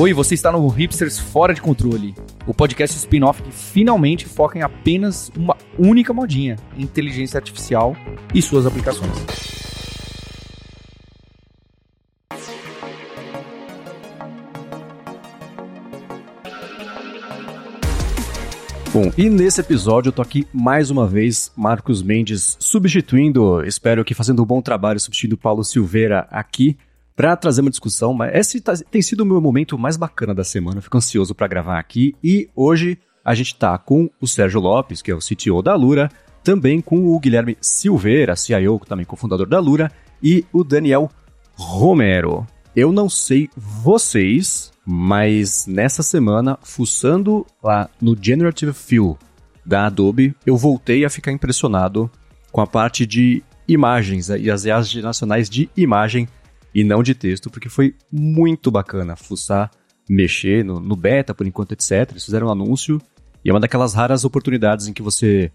Oi, você está no Hipsters Fora de Controle, o podcast spin-off que finalmente foca em apenas uma única modinha, inteligência artificial e suas aplicações. Bom, e nesse episódio eu tô aqui mais uma vez, Marcos Mendes substituindo, espero que fazendo um bom trabalho, substituindo Paulo Silveira aqui para trazer uma discussão. Mas esse tá, tem sido o meu momento mais bacana da semana. Fico ansioso para gravar aqui. E hoje a gente tá com o Sérgio Lopes, que é o CTO da Lura, também com o Guilherme Silveira, CIO, também cofundador da Lura, e o Daniel Romero. Eu não sei vocês, mas nessa semana, fuçando lá no Generative Fill da Adobe, eu voltei a ficar impressionado com a parte de imagens e as IAs nacionais de imagem e não de texto, porque foi muito bacana fuçar, mexer no, no beta por enquanto, etc. Eles fizeram um anúncio e é uma daquelas raras oportunidades em que você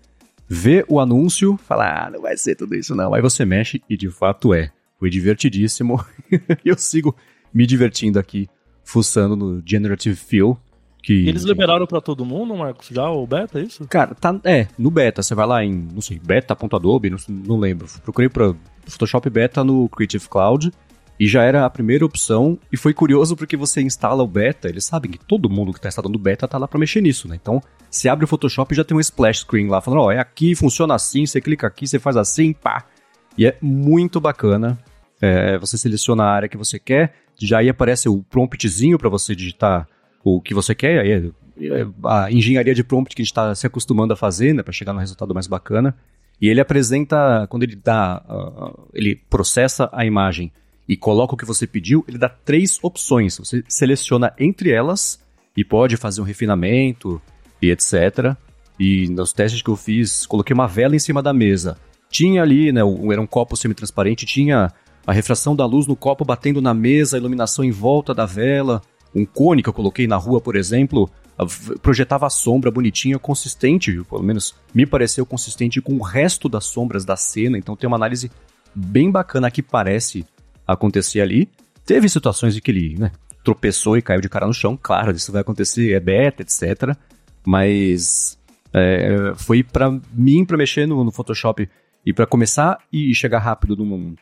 vê o anúncio, fala, ah, não vai ser tudo isso não. Aí você mexe e de fato é. Foi divertidíssimo. eu sigo me divertindo aqui, fuçando no Generative Fill. Que, eles liberaram para todo mundo, Marcos, já o beta, é isso? Cara, tá, é, no beta, você vai lá em, não sei, beta.adobe, não, não lembro. Procurei para Photoshop Beta no Creative Cloud e já era a primeira opção, e foi curioso porque você instala o beta, eles sabem que todo mundo que está instalando o beta tá lá para mexer nisso, né? Então, você abre o Photoshop e já tem um splash screen lá, falando, ó, oh, é aqui, funciona assim, você clica aqui, você faz assim, pá. E é muito bacana. É, você seleciona a área que você quer, já aí aparece o promptzinho para você digitar o que você quer, aí é, é a engenharia de prompt que a gente está se acostumando a fazer, né, para chegar no resultado mais bacana. E ele apresenta, quando ele dá, uh, ele processa a imagem e coloca o que você pediu, ele dá três opções. Você seleciona entre elas e pode fazer um refinamento e etc. E nos testes que eu fiz, coloquei uma vela em cima da mesa. Tinha ali, né, era um copo semi-transparente, tinha a refração da luz no copo batendo na mesa, a iluminação em volta da vela. Um cone que eu coloquei na rua, por exemplo, projetava a sombra bonitinha, consistente, pelo menos me pareceu consistente com o resto das sombras da cena. Então tem uma análise bem bacana que parece acontecer ali. Teve situações em que ele né, tropeçou e caiu de cara no chão, claro, isso vai acontecer, é beta, etc. Mas é, foi para mim, para mexer no, no, Photoshop e para começar e chegar rápido num,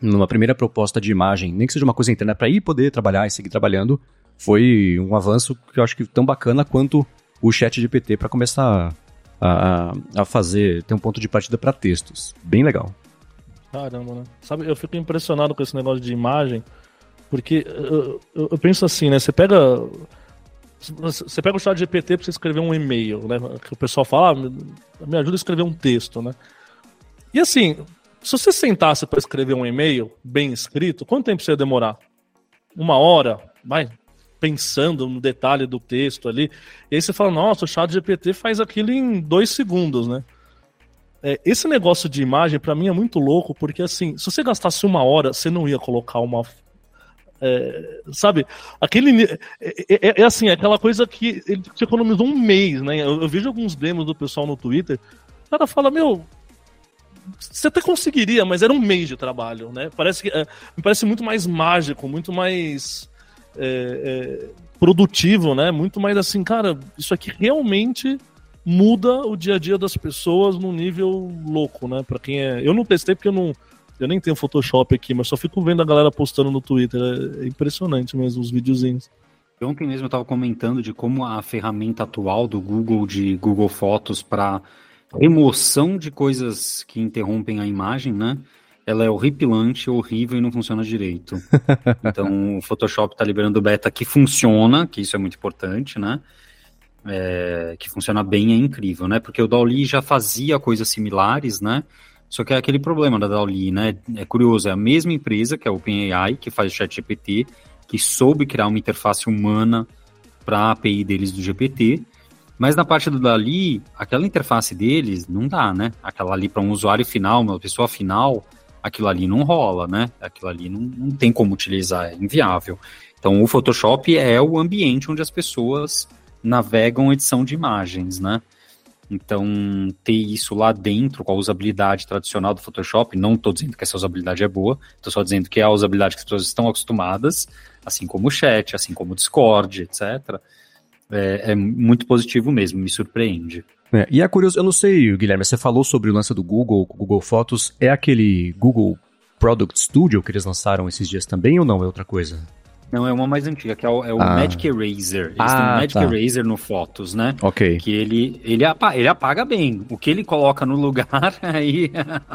numa primeira proposta de imagem, nem que seja uma coisa interna, para ir poder trabalhar e seguir trabalhando, foi um avanço que eu acho que tão bacana quanto o chat GPT para começar a, a, fazer, ter um ponto de partida para textos. Bem legal. Caramba, né? Sabe, eu fico impressionado com esse negócio de imagem, porque eu, eu, eu penso assim, né? Você pega. Você pega o chat GPT para você escrever um e-mail, né? Que o pessoal fala, ah, me ajuda a escrever um texto, né? E assim, se você sentasse para escrever um e-mail bem escrito, quanto tempo você ia demorar? Uma hora? Vai pensando no detalhe do texto ali. E aí você fala, nossa, o chat GPT faz aquilo em dois segundos, né? É, esse negócio de imagem, para mim, é muito louco, porque assim, se você gastasse uma hora, você não ia colocar uma. É, sabe? Aquele. É, é, é, assim, é aquela coisa que ele te economizou um mês, né? Eu, eu, vejo alguns demos do pessoal no Twitter, o cara fala, meu. Você até conseguiria, mas era um mês de trabalho, né? Parece que, é, me parece muito mais mágico, muito mais produtivo, né? Muito mais assim, cara, isso aqui realmente muda o dia a dia das pessoas num nível louco, né? Para quem é, eu não testei porque eu não eu nem tenho Photoshop aqui, mas só fico vendo a galera postando no Twitter, é impressionante mesmo os videozinhos. Ontem mesmo eu estava comentando de como a ferramenta atual do Google de Google Fotos para remoção de coisas que interrompem a imagem, né? Ela é horripilante, horrível e não funciona direito. Então o Photoshop está liberando beta que funciona, que isso é muito importante, né? É, que funciona bem é incrível, né? Porque o Dali já fazia coisas similares, né? Só que é aquele problema da Dali, né? É curioso, é a mesma empresa que é a OpenAI, que faz o ChatGPT, que soube criar uma interface humana para a API deles do GPT, mas na parte do Dali, aquela interface deles não dá, né? Aquela ali para um usuário final, uma pessoa final, aquilo ali não rola, né? Aquilo ali não, não tem como utilizar, é inviável. Então o Photoshop é o ambiente onde as pessoas navegam edição de imagens, né? Então, ter isso lá dentro com a usabilidade tradicional do Photoshop, não estou dizendo que essa usabilidade é boa, estou só dizendo que é a usabilidade que as pessoas estão acostumadas, assim como o chat, assim como o Discord, etc. É, é muito positivo mesmo, me surpreende. É, e é curioso, eu não sei, Guilherme, você falou sobre o lance do Google, Google Fotos, é aquele Google Product Studio que eles lançaram esses dias também ou não? É outra coisa? Não, é uma mais antiga, que é o, é o ah. Magic Eraser. Eles ah, têm o Magic tá. Eraser no Fotos, né? Ok. Que ele, ele, apaga, ele apaga bem. O que ele coloca no lugar, aí,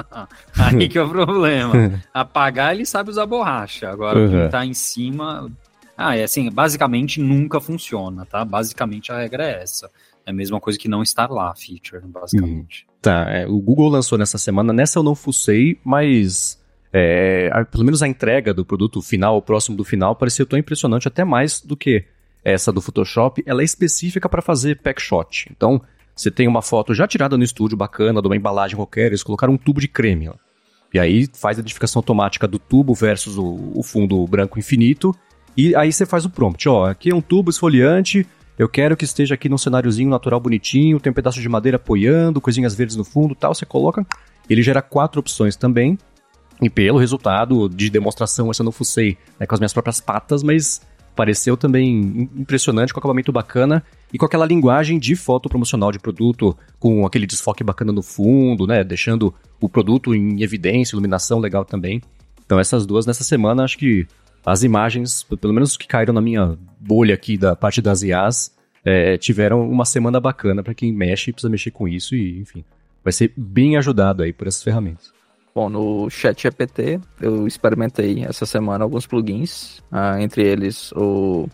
aí que é o problema. Apagar, ele sabe usar borracha. Agora, uhum. o que tá em cima... Ah, é assim, basicamente nunca funciona, tá? Basicamente a regra é essa. É a mesma coisa que não estar lá, feature, basicamente. Hum, tá, é, o Google lançou nessa semana, nessa eu não fucei, mas é, a, pelo menos a entrega do produto final, próximo do final, pareceu tão impressionante, até mais do que essa do Photoshop. Ela é específica para fazer packshot. Então, você tem uma foto já tirada no estúdio, bacana, de uma embalagem qualquer, eles colocaram um tubo de creme. E aí faz a identificação automática do tubo versus o, o fundo branco infinito. E aí você faz o prompt, ó, aqui é um tubo esfoliante, eu quero que esteja aqui num cenáriozinho natural bonitinho, tem um pedaço de madeira apoiando, coisinhas verdes no fundo tal, você coloca. Ele gera quatro opções também. E pelo resultado de demonstração, essa eu não fucei né, com as minhas próprias patas, mas pareceu também impressionante, com acabamento bacana e com aquela linguagem de foto promocional de produto, com aquele desfoque bacana no fundo, né, deixando o produto em evidência, iluminação legal também. Então essas duas nessa semana, acho que as imagens, pelo menos que caíram na minha bolha aqui da parte das IAs, é, tiveram uma semana bacana para quem mexe, precisa mexer com isso e, enfim, vai ser bem ajudado aí por essas ferramentas. Bom, no ChatGPT eu experimentei essa semana alguns plugins, uh, entre eles o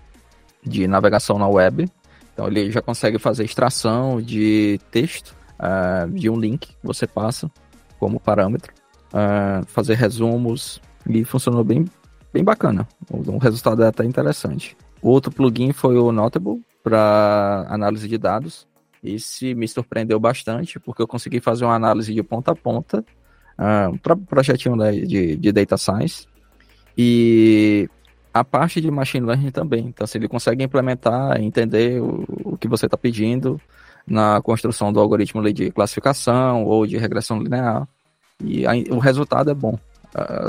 de navegação na web. Então ele já consegue fazer extração de texto uh, de um link que você passa como parâmetro, uh, fazer resumos e funcionou bem, bem bacana. O, o resultado é até interessante. Outro plugin foi o Notable para análise de dados. Esse me surpreendeu bastante porque eu consegui fazer uma análise de ponta a ponta uh, pro projetinho de, de data science e a parte de machine learning também. Então, se ele consegue implementar, entender o, o que você está pedindo na construção do algoritmo de classificação ou de regressão linear, e aí, o resultado é bom.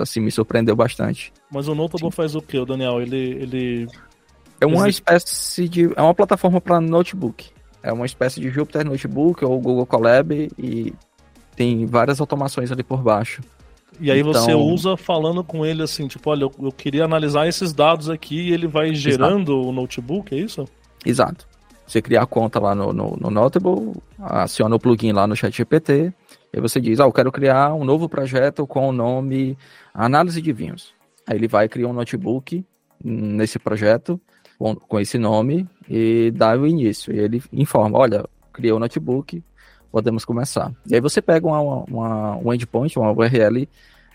Assim, me surpreendeu bastante. Mas o Notable Sim. faz o que, Daniel? Ele, ele... É uma Existe... espécie de... É uma plataforma para notebook. É uma espécie de Jupyter Notebook ou Google Colab e tem várias automações ali por baixo. E aí então... você usa falando com ele assim, tipo, olha, eu, eu queria analisar esses dados aqui e ele vai gerando Exato. o notebook, é isso? Exato. Você cria a conta lá no, no, no Notable, aciona o plugin lá no ChatGPT, e você diz, ah, eu quero criar um novo projeto com o nome Análise de Vinhos. Aí ele vai criar um notebook nesse projeto com, com esse nome e dá o início. E ele informa, olha, criou o notebook, podemos começar. E aí você pega uma, uma, um endpoint, uma URL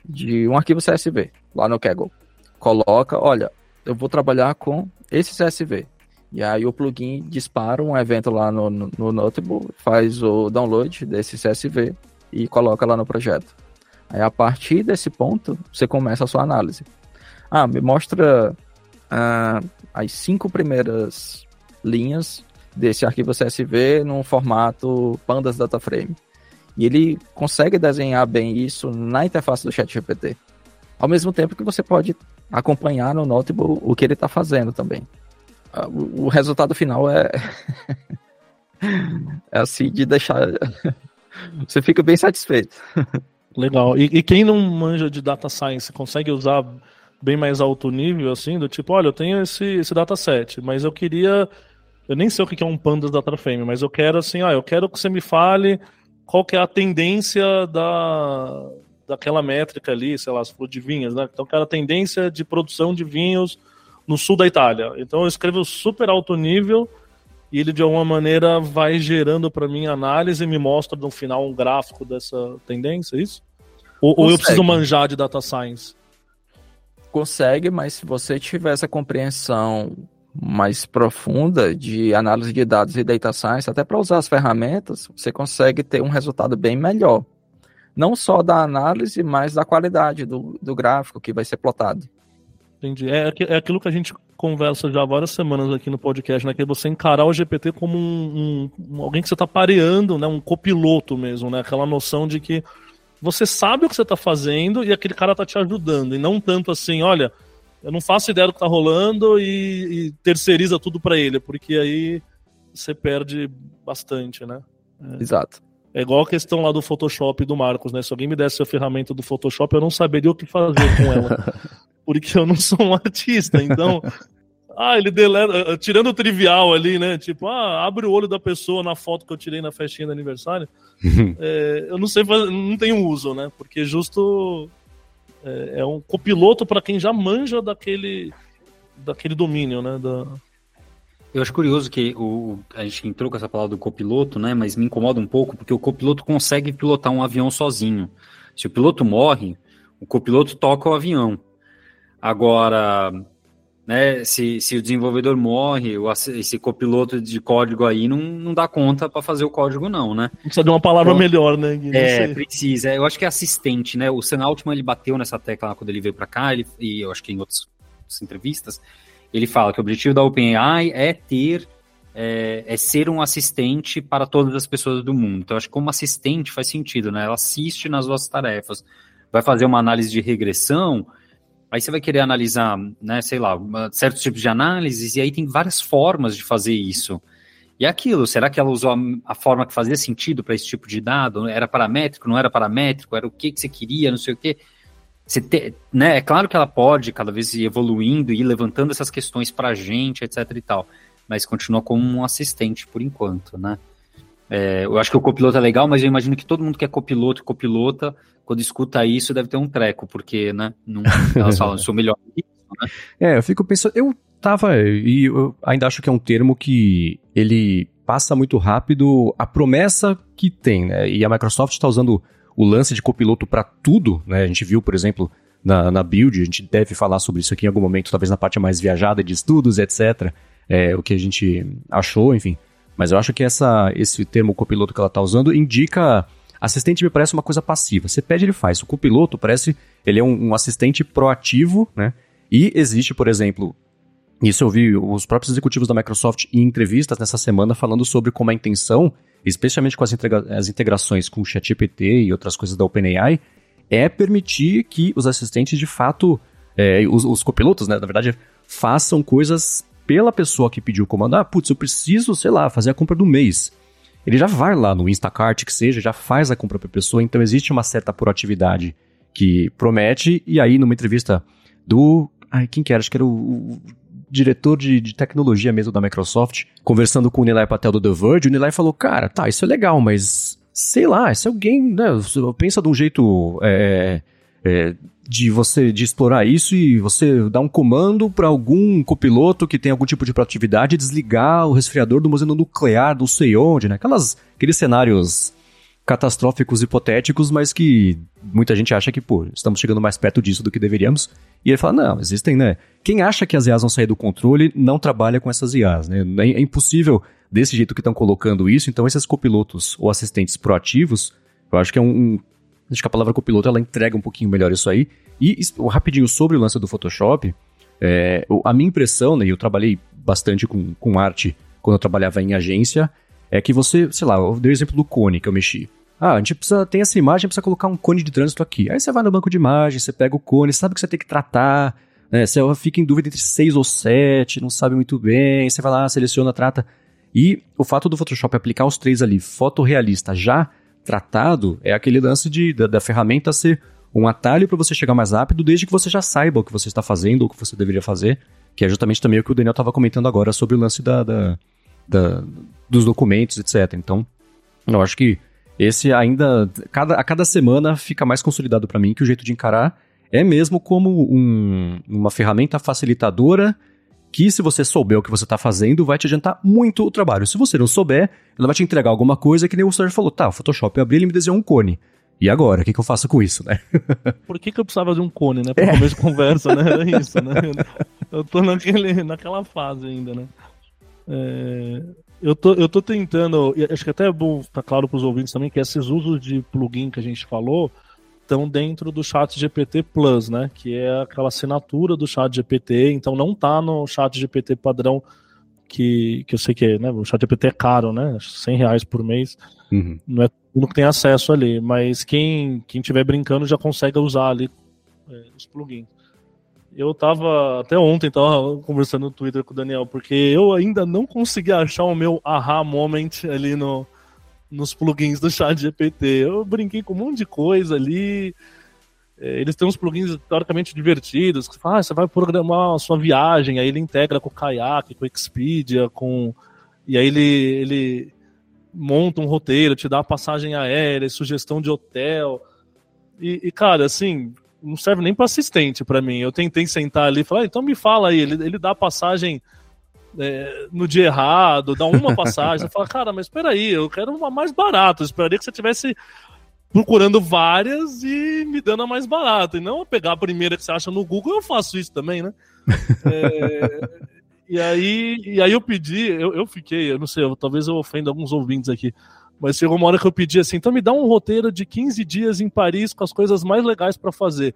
de um arquivo CSV lá no Kaggle. Coloca, olha, eu vou trabalhar com esse CSV. E aí o plugin dispara um evento lá no, no, no faz o download desse CSV e coloca lá no projeto. Aí a partir desse ponto, você começa a sua análise. Ah, me mostra ah, as cinco primeiras linhas desse arquivo CSV num formato Pandas Data Frame. E ele consegue desenhar bem isso na interface do ChatGPT. Ao mesmo tempo que você pode acompanhar no notebook o que ele está fazendo também. Ah, o resultado final é é assim de deixar você fica bem satisfeito. Legal. E, e, quem não manja de data science consegue usar bem mais alto nível, assim, do tipo, olha, eu tenho esse, esse dataset, mas eu queria eu nem sei o que é um pandas data frame, mas eu quero assim, ah, eu quero que você me fale qual que é a tendência da, daquela métrica ali, sei lá, se for de vinhas, né? Então, eu quero a tendência de produção de vinhos no sul da Itália. Então, eu escrevo super alto nível e ele, de alguma maneira, vai gerando para mim análise e me mostra no final um gráfico dessa tendência, é isso? Ou, ou eu preciso manjar de data science? Consegue, mas se você tiver essa compreensão mais profunda de análise de dados e data science, até para usar as ferramentas, você consegue ter um resultado bem melhor. Não só da análise, mas da qualidade do, do gráfico que vai ser plotado. Entendi. É, é aquilo que a gente conversa já há várias semanas aqui no podcast, né? Que é você encarar o GPT como um, um alguém que você está pareando, né? Um copiloto mesmo, né? Aquela noção de que você sabe o que você está fazendo e aquele cara está te ajudando. E não tanto assim, olha, eu não faço ideia do que está rolando e, e, terceiriza tudo para ele, porque aí você perde bastante, né? É. Exato. É igual a questão lá do Photoshop do Marcos, né? Se alguém me desse a ferramenta do Photoshop, eu não saberia o que fazer com ela. porque eu não sou um artista, então. Ah, ele deleta, tirando o trivial ali, né? Tipo, ah, abre o olho da pessoa na foto que eu tirei na festinha de aniversário. é, eu não sei, não tenho uso, né? Porque justo é, é um copiloto para quem já manja daquele, daquele domínio, né? Da... Eu acho curioso que o, a gente entrou com essa palavra do copiloto, né? Mas me incomoda um pouco porque o copiloto consegue pilotar um avião sozinho. Se o piloto morre, o copiloto toca o avião. Agora, né, se, se o desenvolvedor morre, esse copiloto de código aí não, não dá conta para fazer o código, não, né? Precisa de uma palavra então, melhor, né? É, precisa. Eu acho que é assistente, né? O Sam Altman, ele bateu nessa tecla quando ele veio para cá, ele, e eu acho que em outras, outras, entrevistas, ele fala que o objetivo da OpenAI é ter, é, é, ser um assistente para todas as pessoas do mundo. Então, eu acho que como assistente faz sentido, né? Ela assiste nas suas tarefas, vai fazer uma análise de regressão, Aí você vai querer analisar, né, sei lá, certos tipos de análises, e aí tem várias formas de fazer isso. E é aquilo, será que ela usou a, a forma que fazia sentido para esse tipo de dado? Era paramétrico, não era paramétrico? Era o que, que você queria, não sei o quê? Você te, né, é claro que ela pode cada vez ir evoluindo e ir levantando essas questões para a gente, etc e tal, mas continua como um assistente por enquanto, né? É, eu acho que o copiloto é legal, mas eu imagino que todo mundo que é copiloto copilota quando escuta isso, deve ter um treco, porque, né? Não, elas falam, sou melhor que isso, né? É, eu fico pensando, eu tava, e eu ainda acho que é um termo que ele passa muito rápido a promessa que tem, né? E a Microsoft está usando o lance de copiloto para tudo, né? A gente viu, por exemplo, na, na build, a gente deve falar sobre isso aqui em algum momento, talvez na parte mais viajada de estudos, etc. É, o que a gente achou, enfim. Mas eu acho que essa, esse termo copiloto que ela está usando indica Assistente me parece uma coisa passiva. Você pede, ele faz. O copiloto parece, ele é um, um assistente proativo, né? E existe, por exemplo, isso eu vi os próprios executivos da Microsoft em entrevistas nessa semana falando sobre como a intenção, especialmente com as, integra as integrações com o ChatGPT e outras coisas da OpenAI, é permitir que os assistentes de fato, é, os, os, copilotos, né, na verdade, façam coisas pela pessoa que pediu o comando. Ah, putz, eu preciso, sei lá, fazer a compra do mês ele já vai lá no Instacart, que seja, já faz a compra para a pessoa, então existe uma certa proatividade que promete, e aí numa entrevista do... Ai, quem que era? Acho que era o, o diretor de, de, tecnologia mesmo da Microsoft, conversando com o Nilay Patel do The Verge, o Nilay falou, cara, tá, isso é legal, mas sei lá, se alguém, né, pensa de um jeito é, é, de você de explorar isso e você dar um comando para algum copiloto que tem algum tipo de proatividade desligar o resfriador do museu nuclear, não sei onde, né? Aquelas, aqueles cenários catastróficos hipotéticos, mas que muita gente acha que, pô, estamos chegando mais perto disso do que deveríamos. E ele fala, não, existem, né? Quem acha que as IAs vão sair do controle não trabalha com essas IAs, né? É, é impossível desse jeito que estão colocando isso, então esses copilotos ou assistentes proativos, eu acho que é um, um Acho que a palavra copiloto ela entrega um pouquinho melhor isso aí. E rapidinho sobre o lance do Photoshop, é, a minha impressão, né, eu trabalhei bastante com, com arte quando eu trabalhava em agência, é que você, sei lá, eu dei o exemplo do cone que eu mexi. Ah, a gente precisa, tem essa imagem, precisa colocar um cone de trânsito aqui. Aí você vai no banco de imagens, você pega o cone, sabe que você tem que tratar, né, você fica em dúvida entre seis ou sete, não sabe muito bem, você vai lá, seleciona, trata. E o fato do Photoshop aplicar os três ali, fotorrealista já tratado é aquele lance de, da, da ferramenta ser um atalho para você chegar mais rápido, desde que você já saiba o que você está fazendo ou o que você deveria fazer, que é justamente também o que o Daniel estava comentando agora sobre o lance da, da, da, dos documentos, etc. Então, eu acho que esse ainda, cada, a cada semana fica mais consolidado para mim que o jeito de encarar é mesmo como um, uma ferramenta facilitadora que se você souber o que você está fazendo, vai te adiantar muito o trabalho. Se você não souber, ela vai te entregar alguma coisa que nem o Sérgio falou, tá, o Photoshop eu abri, ele me desenhou um cone. E agora, o que, que eu faço com isso, né? Por que, que eu precisava de um cone, né? Pra é. começo de conversa, né? Era isso, né? Eu tô naquele, naquela fase ainda, né? É, eu, tô, eu tô tentando, acho que até é bom ficar claro para os ouvintes também que esses usos de plugin que a gente falou, estão dentro do Chat GPT Plus, né? Que é aquela assinatura do Chat GPT, então não tá no Chat GPT padrão que, que eu sei que é, né? O Chat GPT é caro, né? 100 reais por mês. Uhum. Não é todo que tem acesso ali, mas quem quem tiver brincando já consegue usar ali é, os plugins. Eu tava até ontem tava conversando no Twitter com o Daniel, porque eu ainda não consegui achar o meu aha moment ali no nos plugins do chat GPT. Eu brinquei com um monte de coisa ali. É, eles têm uns plugins teoricamente divertidos, que fala, ah, você vai programar a sua viagem, aí ele integra com o Kayak, com o Expedia, com. E aí ele, ele monta um roteiro, te dá passagem aérea, sugestão de hotel. E, e cara, assim, não serve nem para assistente para mim. Eu tentei sentar ali e falar, ah, então me fala aí, ele, ele dá passagem é, no dia errado, dá uma passagem, você fala, cara, mas peraí, eu quero uma mais barata, eu esperaria que você tivesse procurando várias e me dando a mais barata, e não pegar a primeira que você acha no Google, eu faço isso também, né? É, e, aí, e aí eu pedi, eu, eu fiquei, eu não sei, eu, talvez eu ofenda alguns ouvintes aqui, mas chegou uma hora que eu pedi assim, então me dá um roteiro de 15 dias em Paris com as coisas mais legais para fazer.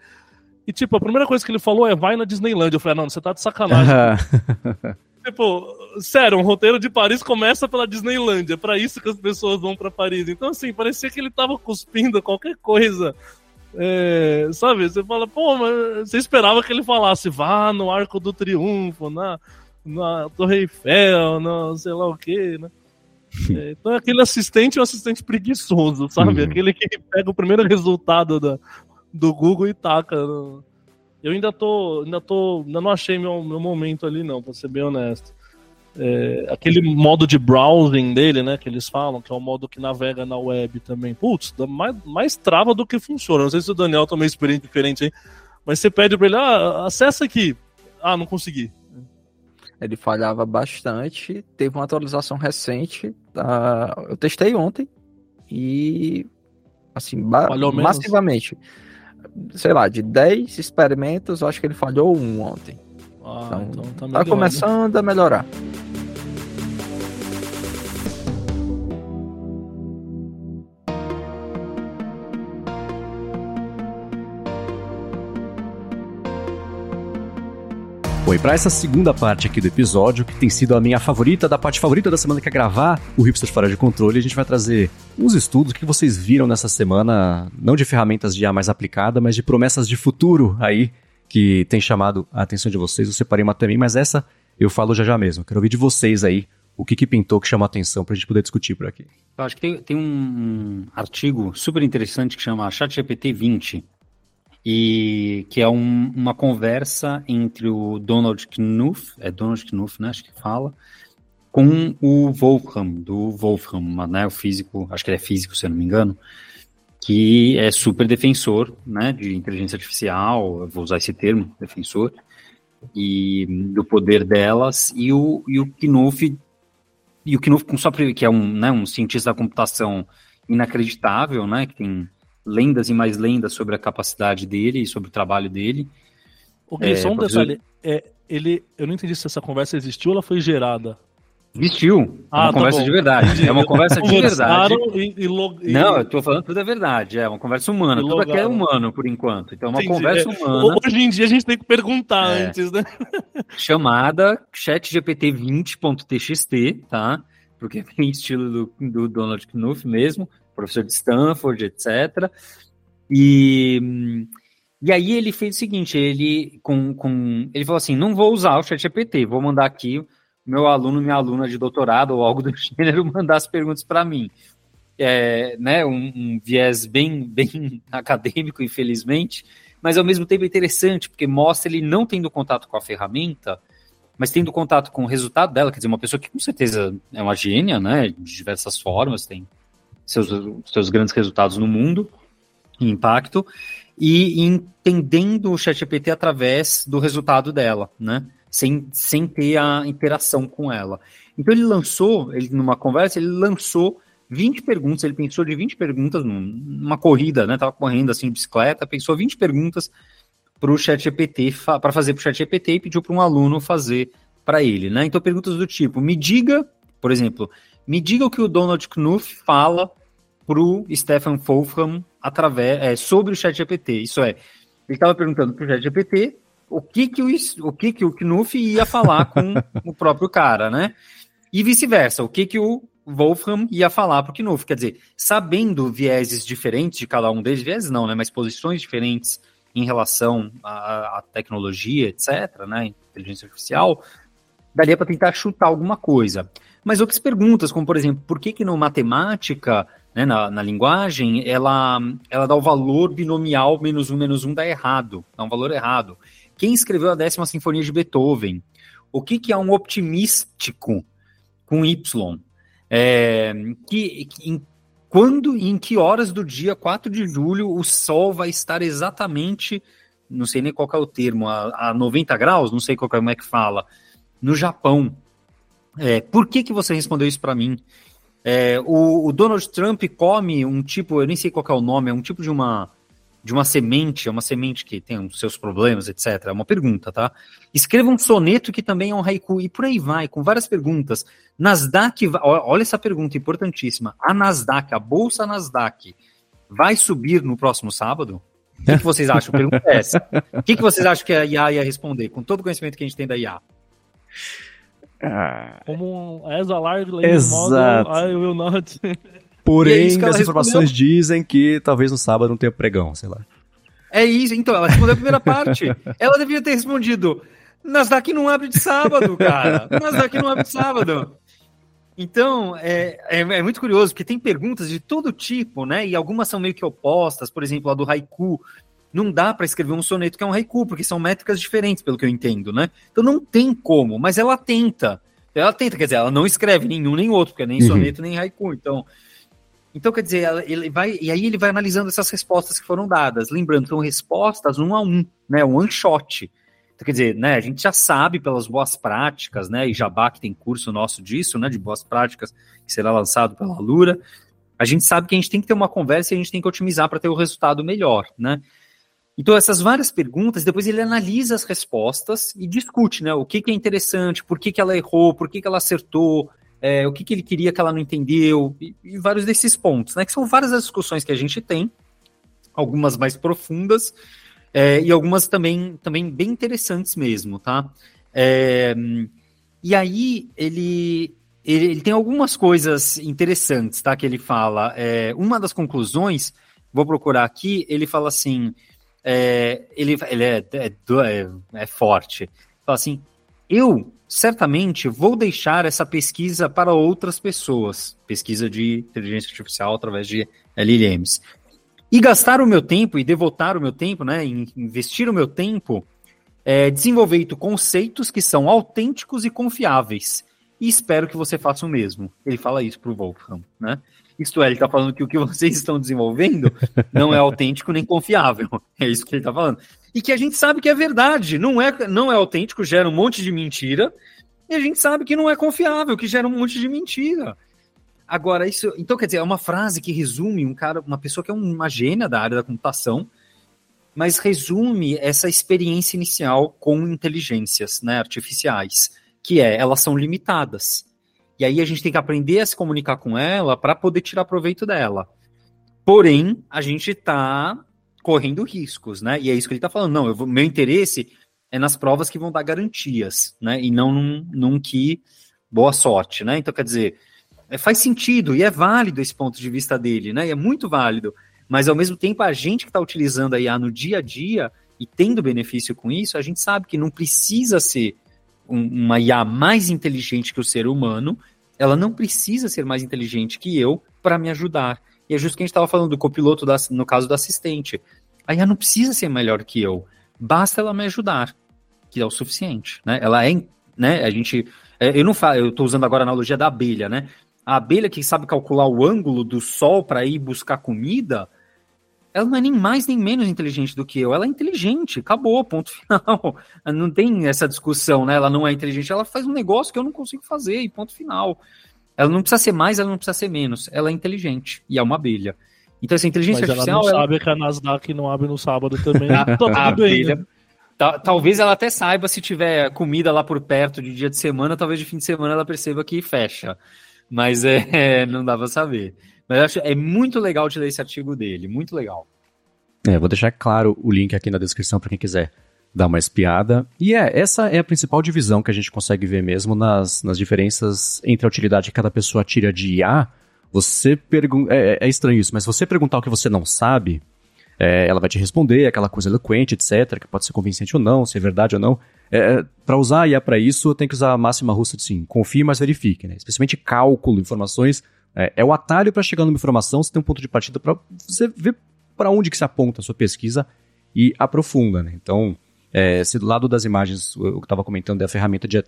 E tipo, a primeira coisa que ele falou é vai na Disneyland. Eu falei, ah, não, você tá de sacanagem. Tipo, sério, um roteiro de Paris começa pela Disneylandia. É pra isso que as pessoas vão para Paris. Então, assim, parecia que ele tava cuspindo qualquer coisa. É, sabe? Você fala, pô, mas você esperava que ele falasse, vá no Arco do Triunfo, na, na Torre Eiffel, na sei lá o quê, né? É, então, aquele assistente é um assistente preguiçoso, sabe? Uhum. Aquele que pega o primeiro resultado da, do Google e taca. No, eu ainda tô, ainda tô, ainda não achei meu, meu momento ali não, para ser bem honesto. É, aquele modo de browsing dele, né, que eles falam, que é o modo que navega na web também. Putz, dá mais, mais trava do que funciona. Não sei se o Daniel também é experiente diferente aí, mas você pede para ele, ah, acessa aqui. Ah, não consegui. Ele falhava bastante. Teve uma atualização recente. Tá? Eu testei ontem e assim, massivamente. Menos sei lá, de 10 experimentos, acho que ele falhou um ontem. Ah, então, então tá, tá começando a melhorar. Bom, e para essa segunda parte aqui do episódio, que tem sido a minha favorita, da parte favorita da semana, que é gravar o Hipster Fora de Controle, a gente vai trazer uns estudos que vocês viram nessa semana, não de ferramentas de IA mais aplicada, mas de promessas de futuro aí, que tem chamado a atenção de vocês. Eu separei uma também, mas essa eu falo já já mesmo. Quero ouvir de vocês aí o que, que pintou, que chamou a atenção para a gente poder discutir por aqui. Eu acho que tem, tem um artigo super interessante que chama ChatGPT 20, e que é um, uma conversa entre o Donald Knuth, é Donald Knuth, né, acho que fala, com o Wolfram, do Wolfram, né, o físico, acho que ele é físico, se eu não me engano, que é super defensor, né, de inteligência artificial, vou usar esse termo, defensor, e do poder delas, e o, e o Knuth, e o Knuth, que é um, né, um cientista da computação inacreditável, né, que tem lendas e mais lendas sobre a capacidade dele e sobre o trabalho dele. O que, é, só um detalhe, é, ele, eu não entendi se essa conversa existiu ou ela foi gerada. Existiu. Ah, é uma tá conversa bom. de verdade. É uma conversa de verdade. E, e log... Não, eu tô falando tudo é verdade. É uma conversa humana. Tudo aqui é humano, por enquanto. Então é uma Entendi. conversa é. humana. Hoje em dia a gente tem que perguntar é. antes, né? Chamada chatgpt20.txt, tá? Porque tem estilo do, do Donald Knuth mesmo professor de Stanford, etc. E, e aí ele fez o seguinte, ele, com, com, ele falou assim, não vou usar o ChatGPT, vou mandar aqui meu aluno, minha aluna de doutorado ou algo do gênero mandar as perguntas para mim. É, né, um, um, viés bem, bem acadêmico, infelizmente, mas ao mesmo tempo interessante, porque mostra ele não tendo contato com a ferramenta, mas tendo contato com o resultado dela, quer dizer, uma pessoa que com certeza é uma gênia, né, de diversas formas, tem seus, seus grandes resultados no mundo, impacto, e entendendo o ChatGPT através do resultado dela, né? Sem, sem ter a interação com ela. Então ele lançou, ele numa conversa, ele lançou 20 perguntas, ele pensou de 20 perguntas numa corrida, né? Tava correndo assim de bicicleta, pensou 20 perguntas para o ChatGPT, para fazer para o ChatGPT e pediu para um aluno fazer para ele, né? Então perguntas do tipo, me diga, por exemplo, me diga o que o Donald Knuth fala para o Stefan Wolfram através, é, sobre o ChatGPT. Isso é, ele estava perguntando para o ChatGPT o que que o, o que que o Knuff ia falar com o próprio cara, né? E vice-versa, o que que o Wolfram ia falar para o Knuff. Quer dizer, sabendo vieses diferentes de cada um deles, vieses não, né? Mas posições diferentes em relação à, à tecnologia, etc., né? Inteligência artificial, daria para tentar chutar alguma coisa. Mas outras perguntas, como por exemplo, por que que no matemática, né, na, na linguagem, ela, ela dá o valor binomial menos um menos um dá errado, dá um valor errado. Quem escreveu a décima sinfonia de Beethoven? O que que é um optimístico com Y? É, que, que, em, quando e em que horas do dia 4 de julho o Sol vai estar exatamente, não sei nem qual é o termo, a, a 90 graus, não sei qual é, como é que fala, no Japão. É, por que, que você respondeu isso para mim? É, o, o, Donald Trump come um tipo, eu nem sei qual é o nome, é um tipo de uma de uma semente, é uma semente que tem os seus problemas, etc. É uma pergunta, tá? Escreva um soneto que também é um haiku, e por aí vai, com várias perguntas. Nasdaq, olha essa pergunta importantíssima. A Nasdaq, a bolsa Nasdaq, vai subir no próximo sábado? O que, que vocês acham? Pergunta é essa. O que, que vocês acham que a IA ia responder, com todo o conhecimento que a gente tem da IA? Ah. Como as a large Exato. model, I will not. Porém, as informações respondeu. dizem que talvez no sábado não tenha pregão, sei lá. É isso, então, ela respondeu a primeira parte. ela devia ter respondido: Nasdaq não abre de sábado, cara. Nasdaq não abre de sábado. Então, é, é, é, muito curioso, porque tem perguntas de todo tipo, né? E algumas são meio que opostas. Por exemplo, a do haiku. Não dá para escrever um soneto que é um haiku, porque são métricas diferentes, pelo que eu entendo, né? Então não tem como, mas ela tenta. Ela tenta, quer dizer, ela não escreve nenhum nem outro, porque é nem uhum. soneto nem haiku. Então, então, quer dizer, ele vai. E aí ele vai analisando essas respostas que foram dadas. Lembrando, são respostas um a um, né? Um one shot. Então, quer dizer, né, a gente já sabe pelas boas práticas, né? E Jabá, que tem curso nosso disso, né? De boas práticas, que será lançado pela Lura. A gente sabe que a gente tem que ter uma conversa e a gente tem que otimizar para ter o resultado melhor, né? Então, essas várias perguntas, depois ele analisa as respostas e discute, né? O que, que é interessante, por que, que ela errou, por que, que ela acertou, é, o que, que ele queria que ela não entendeu, e, e, vários desses pontos, né? Que são várias as discussões que a gente tem, algumas mais profundas, é, e algumas também, também bem interessantes mesmo, tá? É, e aí ele, ele, ele, tem algumas coisas interessantes, tá? Que ele fala. É, uma das conclusões, vou procurar aqui, ele fala assim. É, ele ele é, é, é, é forte. Fala assim: eu certamente vou deixar essa pesquisa para outras pessoas, pesquisa de inteligência artificial através de LLMs. E gastar o meu tempo e devotar o meu tempo, né, investir o meu tempo, é, desenvolvendo conceitos que são autênticos e confiáveis. E espero que você faça o mesmo. Ele fala isso para o Wolfram, né? Isto é, ele está falando que o que vocês estão desenvolvendo não é autêntico nem confiável. É isso que ele está falando e que a gente sabe que é verdade, não é, não é autêntico, gera um monte de mentira, e a gente sabe que não é confiável, que gera um monte de mentira. Agora, isso. Então, quer dizer, é uma frase que resume um cara, uma pessoa que é uma gênia da área da computação, mas resume essa experiência inicial com inteligências né, artificiais, que é, elas são limitadas. E aí a gente tem que aprender a se comunicar com ela para poder tirar proveito dela. Porém, a gente está correndo riscos, né? E é isso que ele está falando. Não, eu, meu interesse é nas provas que vão dar garantias, né? E não num, num que boa sorte, né? Então, quer dizer, é, faz sentido e é válido esse ponto de vista dele, né? E é muito válido. Mas ao mesmo tempo, a gente que está utilizando a IA no dia a dia e tendo benefício com isso, a gente sabe que não precisa ser um, uma IA mais inteligente que o ser humano, ela não precisa ser mais inteligente que eu para me ajudar. E é justo que a gente estava falando do copiloto, da, no caso do assistente. A IA não precisa ser melhor que eu, basta ela me ajudar, que é o suficiente. Né? Ela é, né? A gente. É, eu não falo, eu estou usando agora a analogia da abelha, né? A abelha que sabe calcular o ângulo do sol para ir buscar comida, ela não é nem mais nem menos inteligente do que eu. Ela é inteligente, acabou, ponto final. Não tem essa discussão, né? Ela não é inteligente, ela faz um negócio que eu não consigo fazer, e ponto final. Ela não precisa ser mais, ela não precisa ser menos. Ela é inteligente e é uma abelha. Então, essa inteligência Mas artificial. Ela não sabe que a Nasdaq não abre no sábado também. a, a abelha. Né? Talvez ela até saiba se tiver comida lá por perto de dia de semana, talvez de fim de semana ela perceba que fecha. Mas é, não dá pra saber. Mas acho, é muito legal de ler esse artigo dele, muito legal. É, vou deixar claro o link aqui na descrição para quem quiser dar uma espiada. E é, essa é a principal divisão que a gente consegue ver mesmo nas, nas diferenças entre a utilidade que cada pessoa tira de IA. Você pergunta. É, é, estranho isso, mas você perguntar o que você não sabe, é, ela vai te responder, aquela coisa eloquente, etc., que pode ser convincente ou não, se é verdade ou não. É, para usar IA para isso, tem que usar a máxima russa de sim, confie, mas verifique, né? Especialmente cálculo, informações. É, é o atalho para chegar numa informação, você tem um ponto de partida para você ver para onde que se aponta a sua pesquisa e aprofunda, né? Então, é, se do lado das imagens, eu estava comentando, é a ferramenta de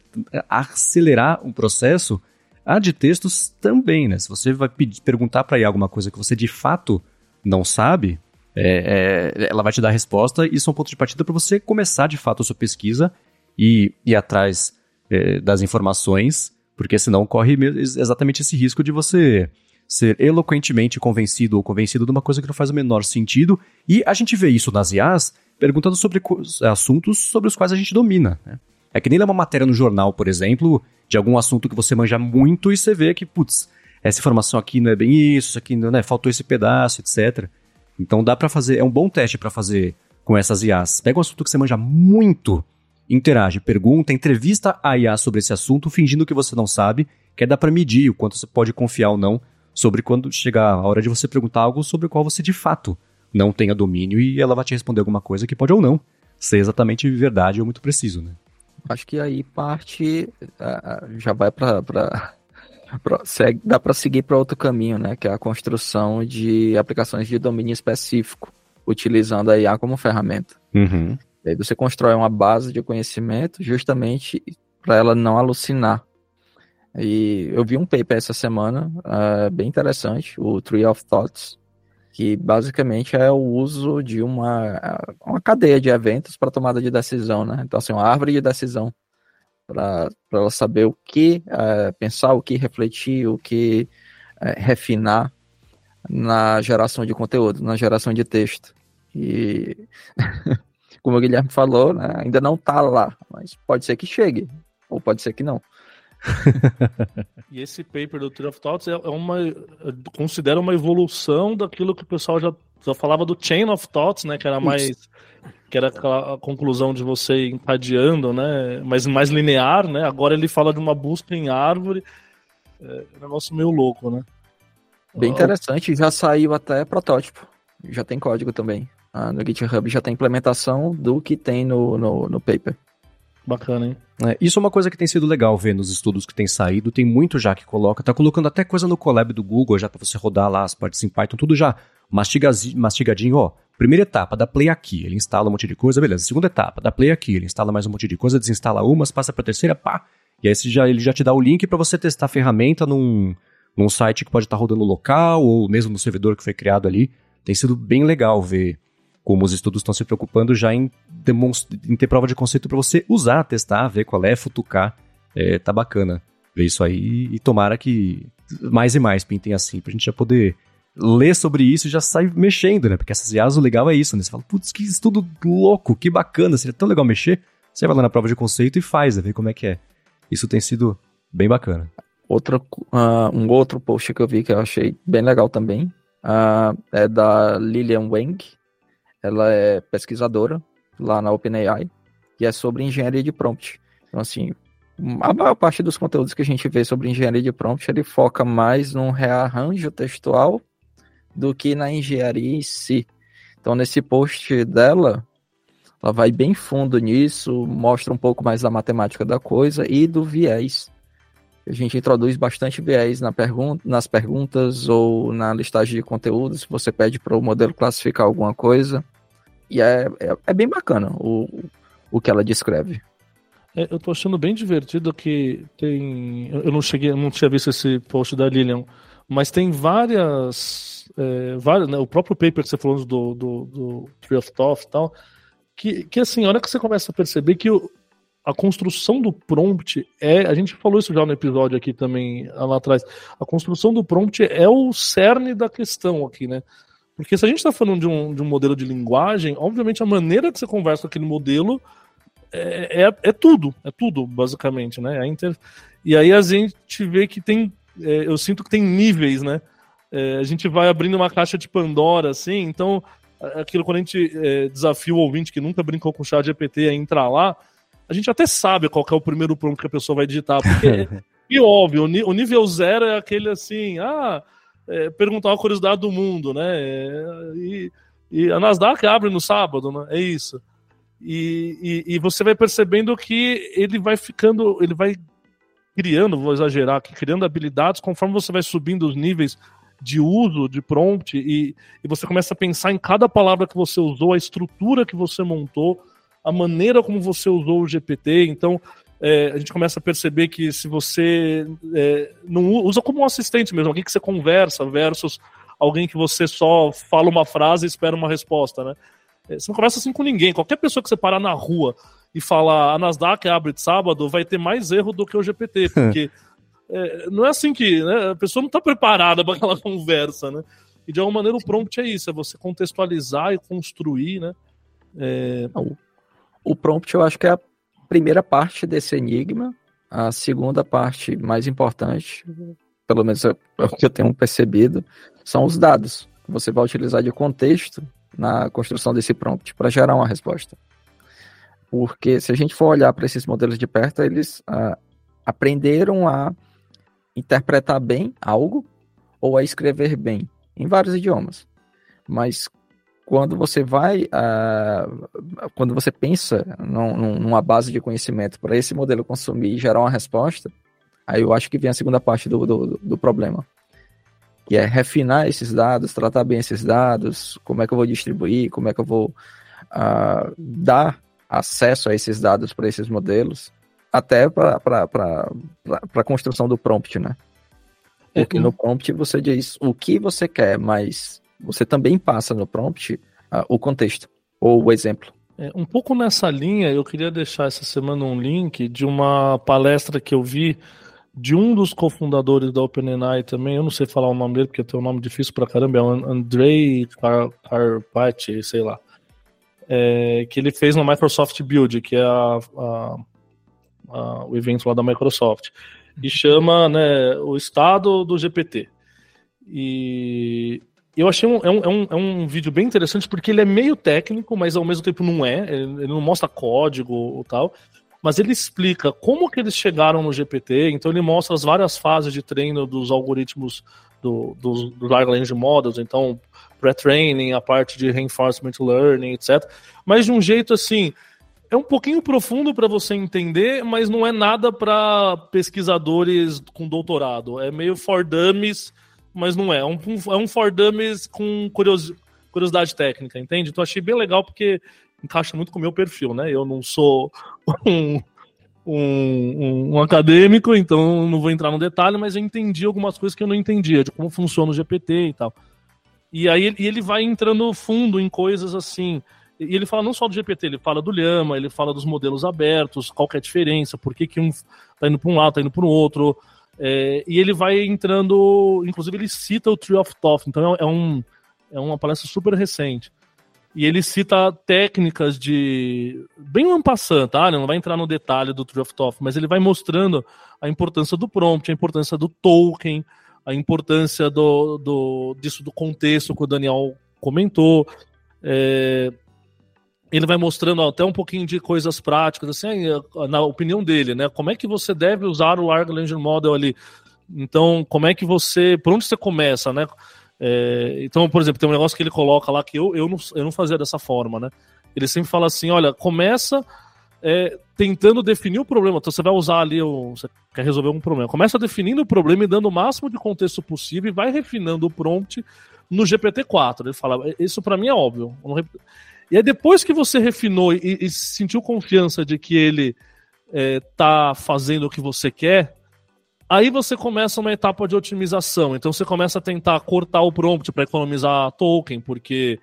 acelerar um processo, a de textos também, né? Se você vai pedir, perguntar para IA alguma coisa que você de fato não sabe, é, é, ela vai te dar a resposta e isso é um ponto de partida para você começar de fato a sua pesquisa e ir atrás é, das informações, porque senão corre exatamente esse risco de você ser eloquentemente convencido ou convencido de uma coisa que não faz o menor sentido. E a gente vê isso nas IAs perguntando sobre assuntos sobre os quais a gente domina. Né? É que nem ler uma matéria no jornal, por exemplo, de algum assunto que você manja muito e você vê que, putz, essa informação aqui não é bem isso, isso aqui não, né, faltou esse pedaço, etc. Então dá para fazer, é um bom teste para fazer com essas IAs. Pega um assunto que você manja muito, interage, pergunta, entrevista a IA sobre esse assunto, fingindo que você não sabe, que dá para medir o quanto você pode confiar ou não sobre quando chegar a hora de você perguntar algo sobre o qual você de fato não tenha domínio e ela vai te responder alguma coisa que pode ou não ser exatamente verdade ou muito preciso, né? Acho que aí parte já vai para dá para seguir para outro caminho, né? Que é a construção de aplicações de domínio específico, utilizando a IA como ferramenta. Uhum. E aí você constrói uma base de conhecimento justamente para ela não alucinar. E eu vi um paper essa semana, uh, bem interessante, o Tree of Thoughts, que basicamente é o uso de uma, uma cadeia de eventos para tomada de decisão, né? Então, assim, uma árvore de decisão para ela saber o que é, pensar, o que refletir, o que é, refinar na geração de conteúdo, na geração de texto. E, como o Guilherme falou, né, ainda não está lá, mas pode ser que chegue, ou pode ser que não. e esse paper do Tree of Thoughts é, é uma considera uma evolução daquilo que o pessoal já, já falava do Chain of Thoughts, né, que era mais que era aquela conclusão de você encadeando, né, mas mais linear, né? Agora ele fala de uma busca em árvore. É um negócio meio louco, né? Bem interessante, já saiu até protótipo. Já tem código também. Ah, no GitHub já tem implementação do que tem no, no, no paper. Bacana, hein? É, isso é uma coisa que tem sido legal ver nos estudos que tem saído. Tem muito já que coloca. Tá colocando até coisa no Colab do Google já para você rodar lá as partes em Python, tudo já mastigadinho, ó. Primeira etapa, dá play aqui, ele instala um monte de coisa, beleza. Segunda etapa, dá play aqui, ele instala mais um monte de coisa, desinstala umas, passa para terceira, pá. E aí já, ele já te dá o link para você testar a ferramenta num, num site que pode estar tá rodando local ou mesmo no servidor que foi criado ali. Tem sido bem legal ver como os estudos estão se preocupando já em, em ter prova de conceito para você usar, testar, ver qual é, futucar. É, tá bacana ver isso aí e tomara que mais e mais pintem assim, pra gente já poder ler sobre isso e já sai mexendo, né? Porque essas IAs, o legal é isso, né? Você fala, putz, que estudo louco, que bacana, seria tão legal mexer. Você vai lá na prova de conceito e faz, né? ver como é que é. Isso tem sido bem bacana. Outra, uh, um outro post que eu vi que eu achei bem legal também uh, é da Lilian Wang, ela é pesquisadora lá na OpenAI e é sobre engenharia de prompt. Então, assim, a maior parte dos conteúdos que a gente vê sobre engenharia de prompt, ele foca mais num rearranjo textual do que na engenharia em si. Então, nesse post dela, ela vai bem fundo nisso, mostra um pouco mais da matemática da coisa e do viés. A gente introduz bastante viés na pergun nas perguntas ou na listagem de conteúdos, você pede para o modelo classificar alguma coisa. E é, é, é bem bacana o, o que ela descreve. É, eu tô achando bem divertido que tem. Eu não cheguei, não tinha visto esse post da Lilian, mas tem várias. É, várias né, o próprio paper que você falou do, do, do Tree of Thought e tal, que, que assim, a hora que você começa a perceber que o, a construção do prompt é. A gente falou isso já no episódio aqui também, lá atrás. A construção do prompt é o cerne da questão aqui, né? Porque se a gente está falando de um, de um modelo de linguagem, obviamente a maneira que você conversa com aquele modelo é, é, é tudo, é tudo, basicamente, né? A inter... E aí a gente vê que tem, é, eu sinto que tem níveis, né? é, a gente vai abrindo uma caixa de Pandora, assim, então aquilo quando a gente é, desafia o ouvinte que nunca brincou com o chat GPT a entrar lá, a gente até sabe qual é o primeiro prompt que a pessoa vai digitar, porque e óbvio, o nível zero é aquele assim, ah, é, perguntar uma curiosidade do mundo, né? E, e, a Nasdaq abre no sábado, né? É isso. E, e, e, você vai percebendo que ele vai ficando, ele vai criando, vou exagerar aqui, criando habilidades conforme você vai subindo os níveis de uso de prompt e, e você começa a pensar em cada palavra que você usou, a estrutura que você montou, a maneira como você usou o GPT. Então, é, a gente começa a perceber que se você é, não usa como um assistente mesmo, alguém que você conversa versus alguém que você só fala uma frase e espera uma resposta, né? É, você não conversa assim com ninguém. Qualquer pessoa que você parar na rua e falar a Nasdaq abre de sábado, vai ter mais erro do que o GPT, porque é, não é assim que né, a pessoa não está preparada para aquela conversa, né? E de alguma maneira o prompt é isso, é você contextualizar e construir, né? É... O, o prompt eu acho que é a primeira parte desse enigma, a segunda parte mais importante, pelo menos é o que eu tenho percebido, são os dados. Você vai utilizar de contexto na construção desse prompt para gerar uma resposta. Porque se a gente for olhar para esses modelos de perto, eles ah, aprenderam a interpretar bem algo ou a escrever bem em vários idiomas. Mas quando você vai, uh, quando você pensa num, numa base de conhecimento para esse modelo consumir e gerar uma resposta, aí eu acho que vem a segunda parte do, do, do problema, que é refinar esses dados, tratar bem esses dados, como é que eu vou distribuir, como é que eu vou uh, dar acesso a esses dados para esses modelos, até para a construção do prompt, né? Porque é, no prompt você diz o que você quer, mas você também passa no prompt uh, o contexto ou o exemplo. É, um pouco nessa linha, eu queria deixar essa semana um link de uma palestra que eu vi de um dos cofundadores da OpenAI também, eu não sei falar o nome dele porque tem um nome difícil pra caramba, é o Andrei Karpati, sei lá, é, que ele fez no Microsoft Build, que é a, a a, o evento lá da Microsoft, e chama né, o estado do GPT. E eu achei um, é, um, é, um, é um vídeo bem interessante porque ele é meio técnico, mas ao mesmo tempo não é. Ele, não mostra código ou tal. Mas ele explica como que eles chegaram no GPT. Então ele mostra as várias fases de treino dos algoritmos do, dos Large Language Models. Então, pré-training, a parte de reinforcement learning, etc. Mas de um jeito assim é um pouquinho profundo para você entender, mas não é nada para pesquisadores com doutorado. É meio for dummies, mas não é. É um, é um for dummies com curios, curiosidade técnica, entende? Então achei bem legal porque encaixa muito com o meu perfil, né? Eu não sou um, um, um, acadêmico, então não vou entrar no detalhe, mas eu entendi algumas coisas que eu não entendia, de como funciona o GPT e tal. E aí e ele vai entrando fundo em coisas assim. E ele fala não só do GPT, ele fala do Lhama, ele fala dos modelos abertos, qual é a diferença, por que, que um tá indo para um lado, tá indo para o outro. É, e ele vai entrando, inclusive ele cita o Tree of Thoth, então é, um, é uma palestra super recente. E ele cita técnicas de. Bem ampassant, tá? Ele não vai entrar no detalhe do Tree of Thoth, mas ele vai mostrando a importância do prompt, a importância do token, a importância do, do, disso do contexto que o Daniel comentou. É, ele vai mostrando até um pouquinho de coisas práticas, assim, na opinião dele, né? Como é que você deve usar o Large Language Model ali? Então, como é que você. Por onde você começa, né? É, então, por exemplo, tem um negócio que ele coloca lá que eu, eu, não, eu não fazia dessa forma, né? Ele sempre fala assim: olha, começa é, tentando definir o problema. Então, você vai usar ali, o, você quer resolver um problema. Começa definindo o problema e dando o máximo de contexto possível e vai refinando o prompt no GPT-4. Ele fala: isso para mim é óbvio. E aí, depois que você refinou e, e sentiu confiança de que ele é, tá fazendo o que você quer, aí você começa uma etapa de otimização. Então você começa a tentar cortar o prompt para economizar token, porque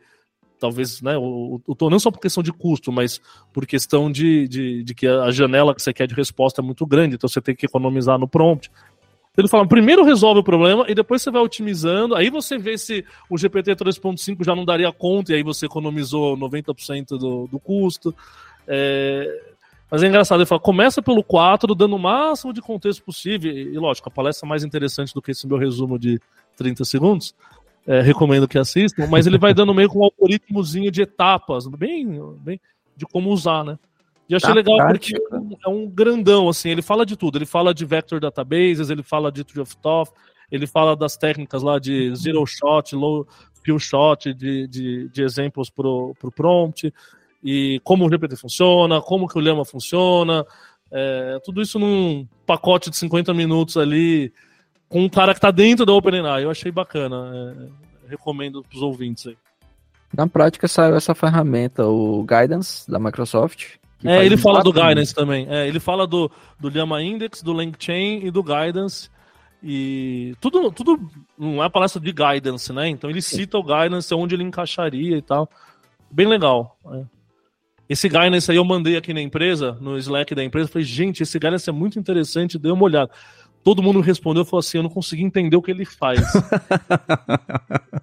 talvez, né, o, o, não só por questão de custo, mas por questão de, de, de, que a janela que você quer de resposta é muito grande, então você tem que economizar no prompt. Ele fala, primeiro resolve o problema e depois você vai otimizando. Aí você vê se o GPT 3.5 já não daria conta e aí você economizou 90% do, do custo. É... Mas é engraçado, ele fala, começa pelo 4, dando o máximo de contexto possível. E, lógico, a palestra é mais interessante do que esse meu resumo de 30 segundos. É, recomendo que assistam, mas ele vai dando meio com um algoritmozinho de etapas, bem, bem de como usar, né? E achei tá legal prática. porque é um grandão, assim, ele fala de tudo. Ele fala de vector databases, ele fala de Tree of Thought, ele fala das técnicas lá de zero shot, low few shot, de, de, de exemplos pro, pro prompt, e como o GPT funciona, como que o Lema funciona, é, tudo isso num pacote de 50 minutos ali, com um cara que está dentro da OpenAI. Eu achei bacana. É, recomendo para os ouvintes aí. Na prática saiu essa ferramenta, o Guidance da Microsoft. É, ele fala do Guidance também. É, ele fala do, do Llama Index, do LangChain e do Guidance. E tudo, tudo não é palestra de guidance, né? Então ele cita o guidance, onde ele encaixaria e tal. Bem legal. É. Esse guidance aí eu mandei aqui na empresa, no Slack da empresa. Falei, gente, esse guidance é muito interessante, dê uma olhada. Todo mundo respondeu, falou assim, eu não consegui entender o que ele faz.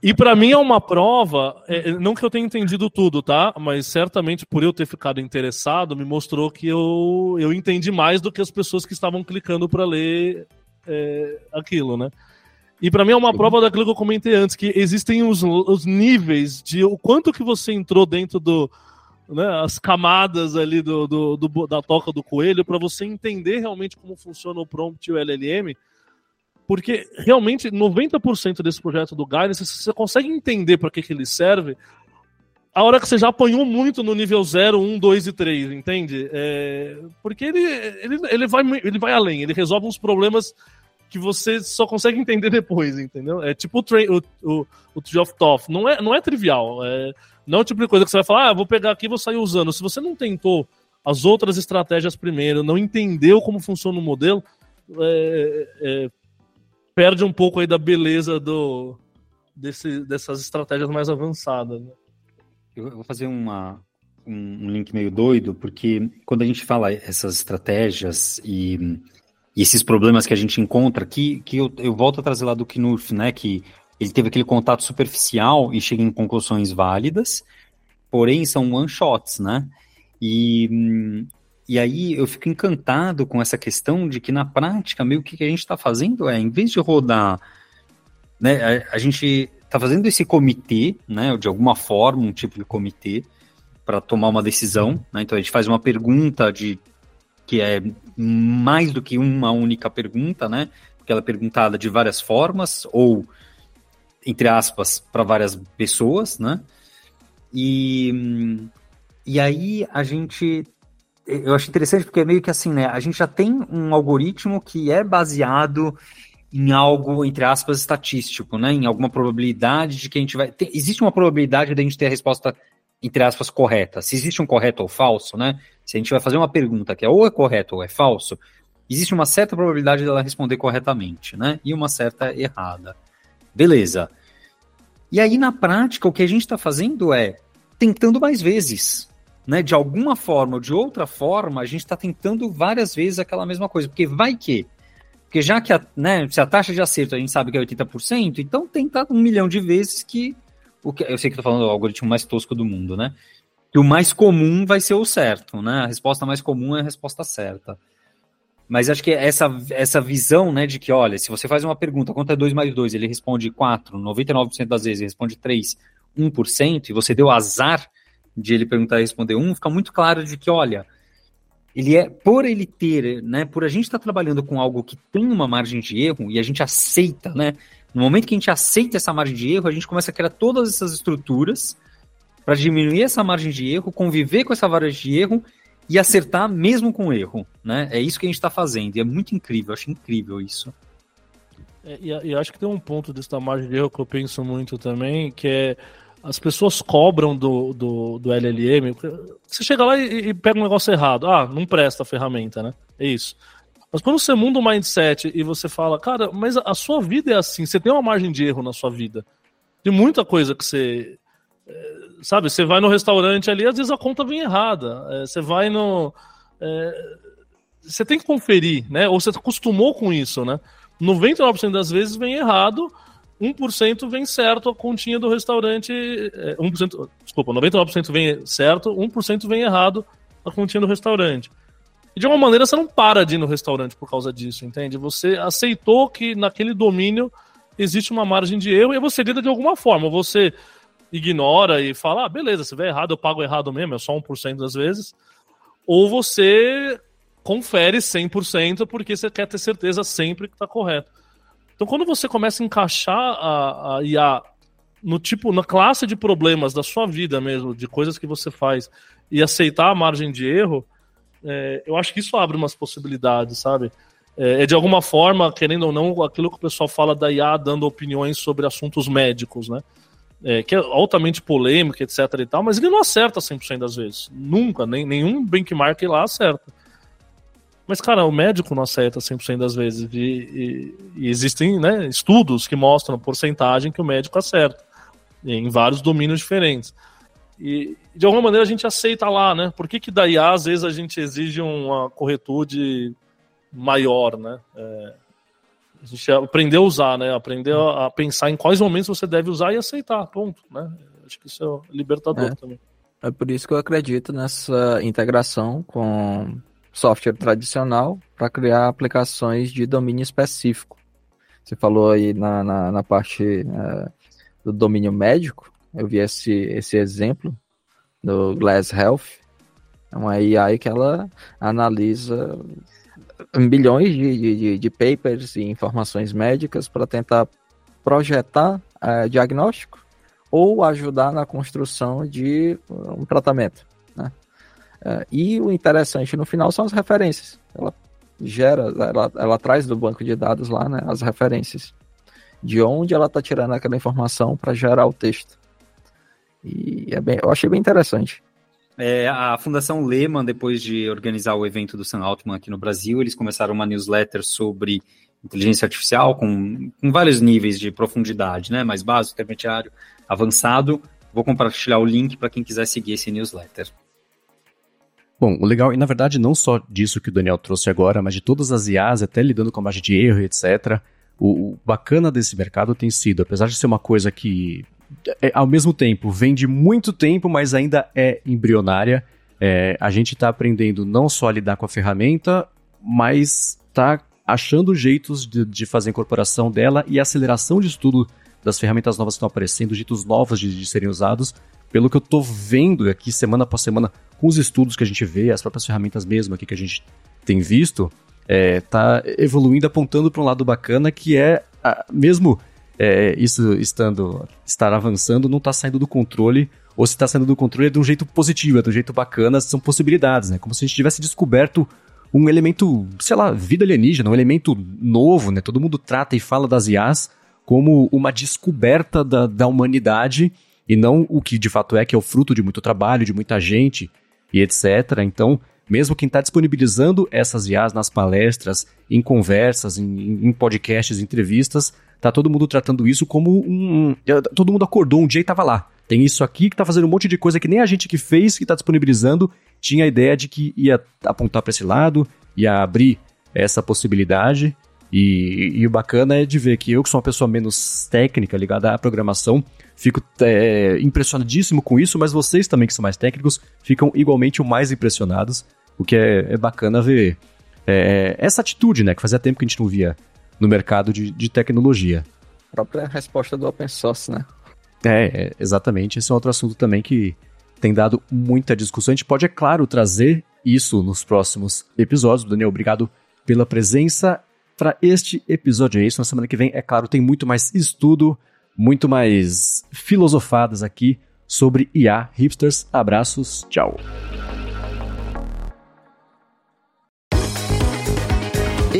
e para mim é uma prova, é, não que eu tenha entendido tudo, tá? Mas certamente por eu ter ficado interessado, me mostrou que eu, eu entendi mais do que as pessoas que estavam clicando para ler é, aquilo, né? E para mim é uma prova daquilo que eu comentei antes, que existem os, os níveis de o quanto que você entrou dentro do, né, as camadas ali do, do, do da toca do coelho para você entender realmente como funciona o prompt e o LLM, porque realmente 90% desse projeto do Guidance, você consegue entender para que, que ele serve a hora que você já apanhou muito no nível 0, 1, 2 e 3, entende? É, porque ele, ele, ele, vai, ele vai além, ele resolve uns problemas que você só consegue entender depois, entendeu? É tipo o, o, o, o Tree of Thoth. Não é, não é trivial. É, não é o tipo de coisa que você vai falar, ah, vou pegar aqui e vou sair usando. Se você não tentou as outras estratégias primeiro, não entendeu como funciona o modelo, é, é, perde um pouco aí da beleza do, desse, dessas estratégias mais avançadas. Né? Eu vou fazer uma, um link meio doido, porque quando a gente fala essas estratégias e e esses problemas que a gente encontra aqui, que eu, eu volto a trazer lá do Knurf, né, que ele teve aquele contato superficial e chega em conclusões válidas, porém são one-shots, né? E, e aí eu fico encantado com essa questão de que na prática, meio que, que a gente está fazendo é, em vez de rodar, né, a, a gente está fazendo esse comitê, né, de alguma forma, um tipo de comitê, para tomar uma decisão, né? Então a gente faz uma pergunta de que é mais do que uma única pergunta, né? Porque ela é perguntada de várias formas, ou, entre aspas, para várias pessoas, né? E, e aí a gente. Eu acho interessante porque é meio que assim, né? A gente já tem um algoritmo que é baseado em algo, entre aspas, estatístico, né? Em alguma probabilidade de que a gente vai. Tem, existe uma probabilidade de a gente ter a resposta entre aspas, correta. Se existe um correto ou falso, né? Se a gente vai fazer uma pergunta que é ou é correto ou é falso, existe uma certa probabilidade dela responder corretamente, né? E uma certa errada. Beleza. E aí, na prática, o que a gente está fazendo é tentando mais vezes. Né? De alguma forma ou de outra forma, a gente está tentando várias vezes aquela mesma coisa. Porque vai que. Porque já que a, né, se a taxa de acerto a gente sabe que é 80%, então tenta um milhão de vezes que o que, eu sei que estou falando do algoritmo mais tosco do mundo, né? Que o mais comum vai ser o certo, né? A resposta mais comum é a resposta certa. Mas acho que essa, essa visão, né, de que, olha, se você faz uma pergunta, quanto é 2 mais 2, ele responde 4, 99% das vezes ele responde 3, 1%, e você deu azar de ele perguntar e responder 1, fica muito claro de que, olha, ele é, por ele ter, né, por a gente estar tá trabalhando com algo que tem uma margem de erro, e a gente aceita, né, no momento que a gente aceita essa margem de erro, a gente começa a criar todas essas estruturas para diminuir essa margem de erro, conviver com essa margem de erro e acertar mesmo com erro, né? É isso que a gente está fazendo e é muito incrível, acho incrível isso. É, e, e acho que tem um ponto dessa margem de erro que eu penso muito também, que é as pessoas cobram do, do, do LLM. Você chega lá e, e, pega um negócio errado. Ah, não presta a ferramenta, né? É isso. Mas quando você muda o mindset e você fala, cara, mas a sua vida é assim, você tem uma margem de erro na sua vida. Tem muita coisa que você. É, sabe, você vai no restaurante ali, às vezes a conta vem errada. É, você vai no. É, você tem que conferir, né? Ou você acostumou com isso, né? 99% das vezes vem errado, 1% vem certo a continha do restaurante. 1%, desculpa, 99% vem certo, 1% vem errado a continha do restaurante. E de alguma maneira você não para de ir no restaurante por causa disso, entende? Você aceitou que naquele domínio existe uma margem de erro e você lida de alguma forma. Você ignora e fala, ah, beleza, se vier errado, eu pago errado mesmo, é só 1% das vezes. Ou você confere 100% porque você quer ter certeza sempre que está correto. Então, quando você começa a encaixar a, a IA no tipo, na classe de problemas da sua vida mesmo, de coisas que você faz, e aceitar a margem de erro, é, eu acho que isso abre umas possibilidades, sabe? É, é, de alguma forma, querendo ou não, aquilo que o pessoal fala da IA dando opiniões sobre assuntos médicos, né? É, que é altamente polêmico, etc e tal, mas ele não acerta 100% das vezes. Nunca, nem, nenhum benchmark lá acerta. Mas, cara, o médico não acerta 100% das vezes. E, e, e, existem né, estudos que mostram a porcentagem que o médico acerta, em vários domínios diferentes. E, de alguma maneira, a gente aceita lá, né? Por que, que daí, às vezes, a gente exige uma corretude maior, né? É, a gente aprendeu a usar, né? Aprendeu a pensar em quais momentos você deve usar e aceitar, ponto, né? Acho que isso é libertador é. também. É por isso que eu acredito nessa integração com software tradicional para criar aplicações de domínio específico. Você falou aí na, na, na parte uh, do domínio médico, eu vi esse, esse exemplo do Glass Health, é uma AI que ela analisa bilhões de, de, de papers e informações médicas para tentar projetar uh, diagnóstico ou ajudar na construção de um tratamento. Uh, e o interessante no final são as referências. Ela gera, ela, ela traz do banco de dados lá né, as referências. De onde ela está tirando aquela informação para gerar o texto. E é bem, eu achei bem interessante. É, a Fundação Lehman, depois de organizar o evento do Sam Altman aqui no Brasil, eles começaram uma newsletter sobre inteligência artificial com, com vários níveis de profundidade, né? Mais básico, intermediário, avançado. Vou compartilhar o link para quem quiser seguir esse newsletter. Bom, o legal, e na verdade não só disso que o Daniel trouxe agora, mas de todas as IAs, até lidando com a margem de erro, etc. O, o bacana desse mercado tem sido, apesar de ser uma coisa que, é, ao mesmo tempo, vem de muito tempo, mas ainda é embrionária, é, a gente está aprendendo não só a lidar com a ferramenta, mas está achando jeitos de, de fazer a incorporação dela e a aceleração de estudo das ferramentas novas que estão aparecendo, jeitos novos de, de serem usados, pelo que eu estou vendo aqui semana após semana, com os estudos que a gente vê, as próprias ferramentas mesmo aqui que a gente tem visto, é, tá evoluindo, apontando para um lado bacana que é, a, mesmo é, isso estando estar avançando, não está saindo do controle, ou se está saindo do controle é de um jeito positivo, é de um jeito bacana, são possibilidades, né? Como se a gente tivesse descoberto um elemento, sei lá, vida alienígena, um elemento novo, né? Todo mundo trata e fala das IAs como uma descoberta da, da humanidade e não o que de fato é, que é o fruto de muito trabalho, de muita gente e etc. Então, mesmo quem está disponibilizando essas IAs nas palestras, em conversas, em, em podcasts, entrevistas, tá todo mundo tratando isso como um. Todo mundo acordou um dia e estava lá. Tem isso aqui que está fazendo um monte de coisa que nem a gente que fez, que está disponibilizando, tinha a ideia de que ia apontar para esse lado, ia abrir essa possibilidade. E, e, o bacana é de ver que eu, que sou uma pessoa menos técnica, ligada à programação, fico é, impressionadíssimo com isso, mas vocês também, que são mais técnicos, ficam igualmente o mais impressionados, o que é, é bacana ver é, essa atitude, né, que fazia tempo que a gente não via no mercado de, de tecnologia. A própria resposta do open source, né? É, é, exatamente. Esse é outro assunto também que tem dado muita discussão. A gente pode, é claro, trazer isso nos próximos episódios. Daniel, obrigado pela presença para este episódio. É isso. Na semana que vem, é claro, tem muito mais estudo, muito mais filosofadas aqui sobre IA. Hipsters, abraços, tchau.